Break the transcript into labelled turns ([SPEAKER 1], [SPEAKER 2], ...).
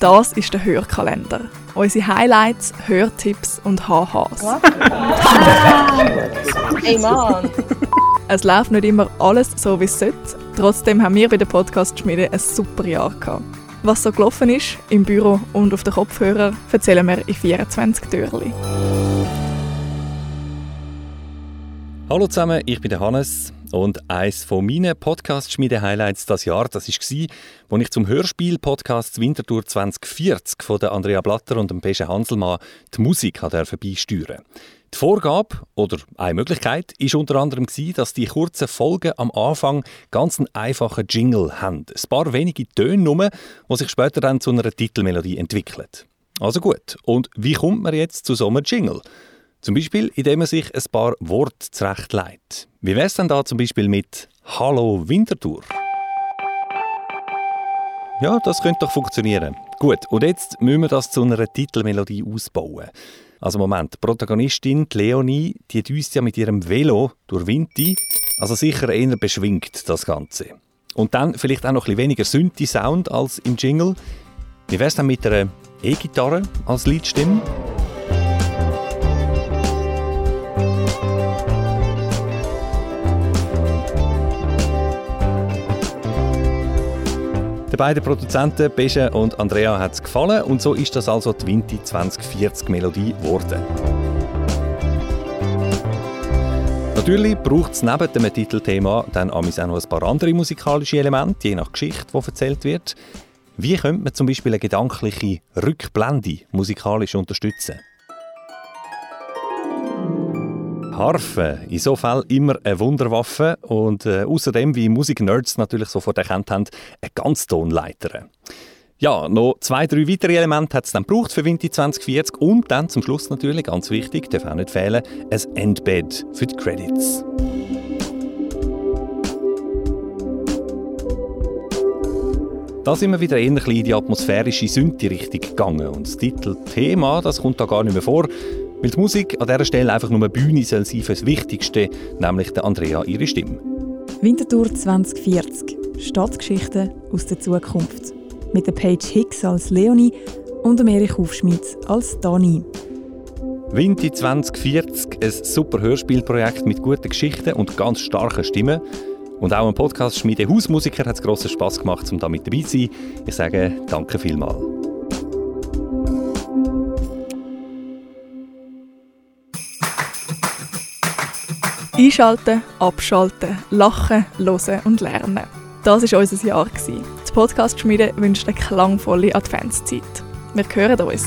[SPEAKER 1] Das ist der Hörkalender. Unsere Highlights, Hörtipps und HHs.
[SPEAKER 2] Ey Mann!
[SPEAKER 1] Es läuft nicht immer alles so, wie es sollte. Trotzdem haben wir bei der Podcast-Schmiede ein super Jahr gehabt. Was so gelaufen ist, im Büro und auf den Kopfhörer, erzählen wir in 24 Türchen.
[SPEAKER 3] Hallo zusammen, ich bin der Hannes und eines von meinen Podcast-Schmiede-Highlights das Jahr, das war, als ich zum Hörspiel-Podcast Winterthur 2040 von der Andrea Blatter und dem Pesche Hanselmann die Musik beisteuern Die Vorgabe oder eine Möglichkeit ist unter anderem dass die kurzen Folgen am Anfang ganz einen einfachen Jingle haben. Ein paar wenige Töne nur, die sich später dann zu einer Titelmelodie entwickeln. Also gut, und wie kommt man jetzt zu so einem Jingle? Zum Beispiel, indem man sich ein paar Worte zurechtlegt. Wie wäre es denn da zum Beispiel mit Hallo Winterthur? Ja, das könnte doch funktionieren. Gut, und jetzt müssen wir das zu einer Titelmelodie ausbauen. Also Moment, die Protagonistin, die Leonie, die düst ja mit ihrem Velo durch Winti, also sicher eher beschwingt das Ganze. Und dann vielleicht auch noch ein bisschen weniger Synthi-Sound als im Jingle. Wie wäre es dann mit einer E-Gitarre als Liedstimme? Den beiden Produzenten Besche und Andrea hat es gefallen und so ist das also die Vinti 2040 Melodie geworden. Natürlich braucht es neben dem Titelthema dann auch noch ein paar andere musikalische Elemente, je nach Geschichte, die erzählt wird. Wie könnte man zum Beispiel eine gedankliche Rückblende musikalisch unterstützen? Harfe, in so Fall immer eine Wunderwaffe. Und äh, außerdem, wie Musiknerds natürlich sofort erkannt haben, eine Ganztonleiter. Ja, noch zwei, drei weitere Elemente hat es dann gebraucht für Vinti 2040 und dann zum Schluss natürlich, ganz wichtig, darf auch nicht fehlen, ein Endbed für die Credits. Da sind wir wieder eher in die atmosphärische Synthi-Richtung gegangen. Und das Titelthema, das kommt da gar nicht mehr vor, weil die Musik an dieser Stelle einfach nur eine Bühne soll sein für das Wichtigste, nämlich der Andrea ihre Stimme.
[SPEAKER 4] Winterthur 2040. Stadtgeschichten aus der Zukunft. Mit der Paige Hicks als Leonie und dem Erich Hufschmidt als Dani.
[SPEAKER 3] Winti 2040, ein super Hörspielprojekt mit guten Geschichten und ganz starken Stimmen. Und auch im Podcast Schmiede Hausmusiker hat es grossen Spass gemacht, um da mit dabei zu sein. Ich sage danke vielmals.
[SPEAKER 1] Einschalten, abschalten, lachen, hören und lernen. Das war unser Jahr. Die Podcast-Schmiede wünscht eine klangvolle Adventszeit. Wir hören uns.